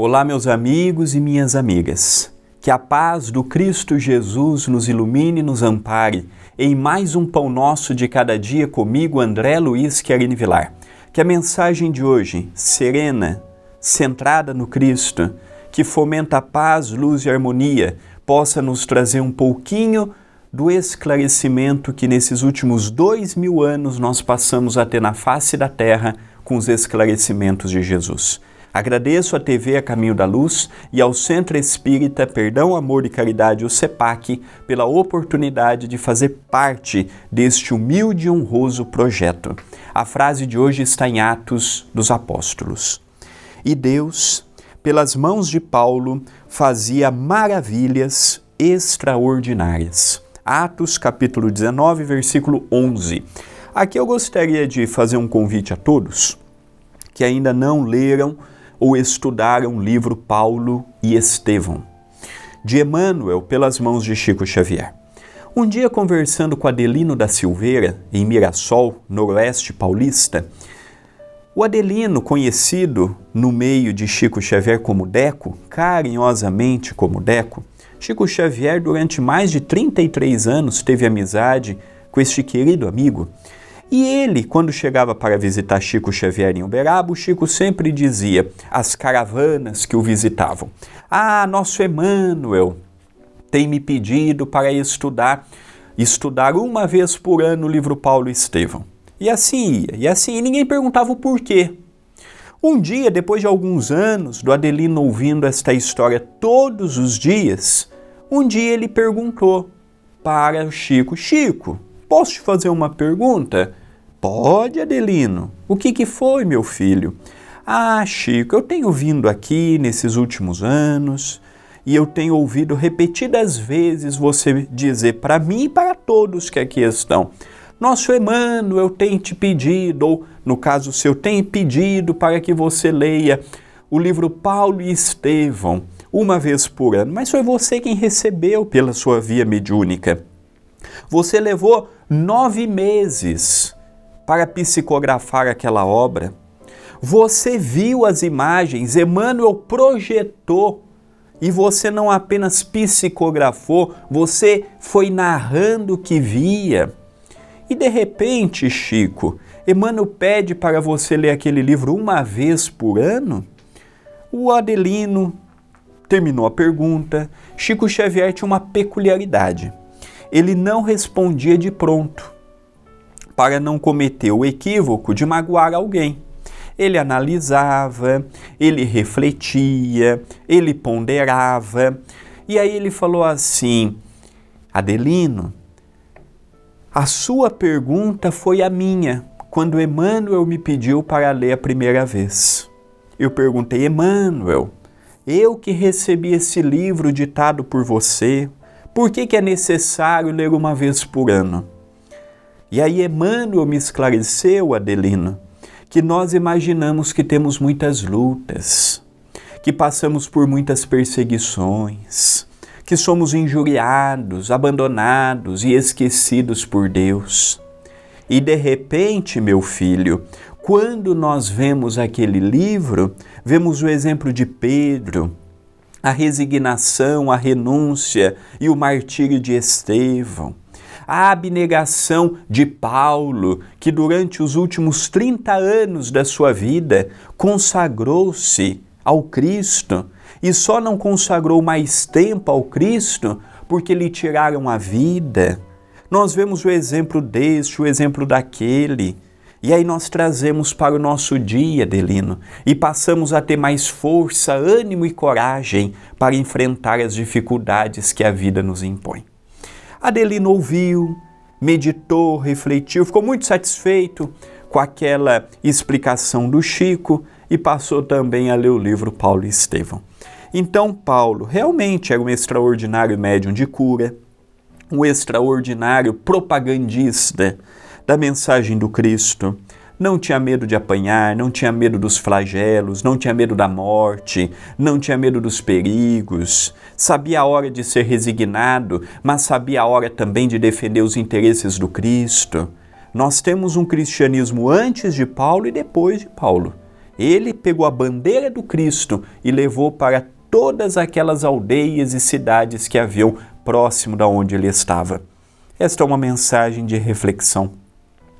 Olá, meus amigos e minhas amigas. Que a paz do Cristo Jesus nos ilumine e nos ampare em mais um Pão Nosso de Cada Dia comigo, André Luiz Querini Vilar. Que a mensagem de hoje, serena, centrada no Cristo, que fomenta a paz, luz e harmonia, possa nos trazer um pouquinho do esclarecimento que nesses últimos dois mil anos nós passamos a ter na face da terra com os esclarecimentos de Jesus. Agradeço à TV A Caminho da Luz e ao Centro Espírita Perdão, Amor e Caridade, o CEPAC, pela oportunidade de fazer parte deste humilde e honroso projeto. A frase de hoje está em Atos dos Apóstolos. E Deus, pelas mãos de Paulo, fazia maravilhas extraordinárias. Atos capítulo 19, versículo 11. Aqui eu gostaria de fazer um convite a todos que ainda não leram ou estudaram o livro Paulo e Estevão, de Emmanuel, pelas mãos de Chico Xavier. Um dia, conversando com Adelino da Silveira, em Mirassol, noroeste paulista, o Adelino, conhecido no meio de Chico Xavier como Deco, carinhosamente como Deco, Chico Xavier, durante mais de 33 anos, teve amizade com este querido amigo e ele, quando chegava para visitar Chico Xavier em Uberaba, o Chico sempre dizia às caravanas que o visitavam: Ah, nosso Emmanuel tem me pedido para estudar, estudar uma vez por ano o livro Paulo Estevão. E assim ia, e assim, e ninguém perguntava o porquê. Um dia, depois de alguns anos do Adelino ouvindo esta história todos os dias, um dia ele perguntou para o Chico: Chico, Posso te fazer uma pergunta? Pode, Adelino. O que, que foi, meu filho? Ah, Chico, eu tenho vindo aqui nesses últimos anos e eu tenho ouvido repetidas vezes você dizer para mim e para todos que aqui estão. Nosso Emmanuel tem te pedido, ou no caso seu, tem pedido para que você leia o livro Paulo e Estevão uma vez por ano, mas foi você quem recebeu pela sua via mediúnica. Você levou nove meses para psicografar aquela obra. Você viu as imagens, Emmanuel projetou e você não apenas psicografou, você foi narrando o que via. E de repente, Chico, Emmanuel pede para você ler aquele livro uma vez por ano? O Adelino terminou a pergunta. Chico Xavier tinha uma peculiaridade ele não respondia de pronto, para não cometer o equívoco de magoar alguém. Ele analisava, ele refletia, ele ponderava, e aí ele falou assim: Adelino, a sua pergunta foi a minha quando Emmanuel me pediu para ler a primeira vez. Eu perguntei, Emmanuel, eu que recebi esse livro ditado por você, por que, que é necessário ler uma vez por ano? E aí Emmanuel me esclareceu, Adelino, que nós imaginamos que temos muitas lutas, que passamos por muitas perseguições, que somos injuriados, abandonados e esquecidos por Deus. E de repente, meu filho, quando nós vemos aquele livro, vemos o exemplo de Pedro, a resignação, a renúncia e o martírio de Estevão, a abnegação de Paulo, que durante os últimos 30 anos da sua vida consagrou-se ao Cristo e só não consagrou mais tempo ao Cristo porque lhe tiraram a vida. Nós vemos o exemplo deste, o exemplo daquele. E aí nós trazemos para o nosso dia, Delino, e passamos a ter mais força, ânimo e coragem para enfrentar as dificuldades que a vida nos impõe. Adelino ouviu, meditou, refletiu, ficou muito satisfeito com aquela explicação do Chico e passou também a ler o livro Paulo e Estevão. Então, Paulo realmente era um extraordinário médium de cura, um extraordinário propagandista da mensagem do Cristo. Não tinha medo de apanhar, não tinha medo dos flagelos, não tinha medo da morte, não tinha medo dos perigos. Sabia a hora de ser resignado, mas sabia a hora também de defender os interesses do Cristo. Nós temos um cristianismo antes de Paulo e depois de Paulo. Ele pegou a bandeira do Cristo e levou para todas aquelas aldeias e cidades que haviam próximo da onde ele estava. Esta é uma mensagem de reflexão.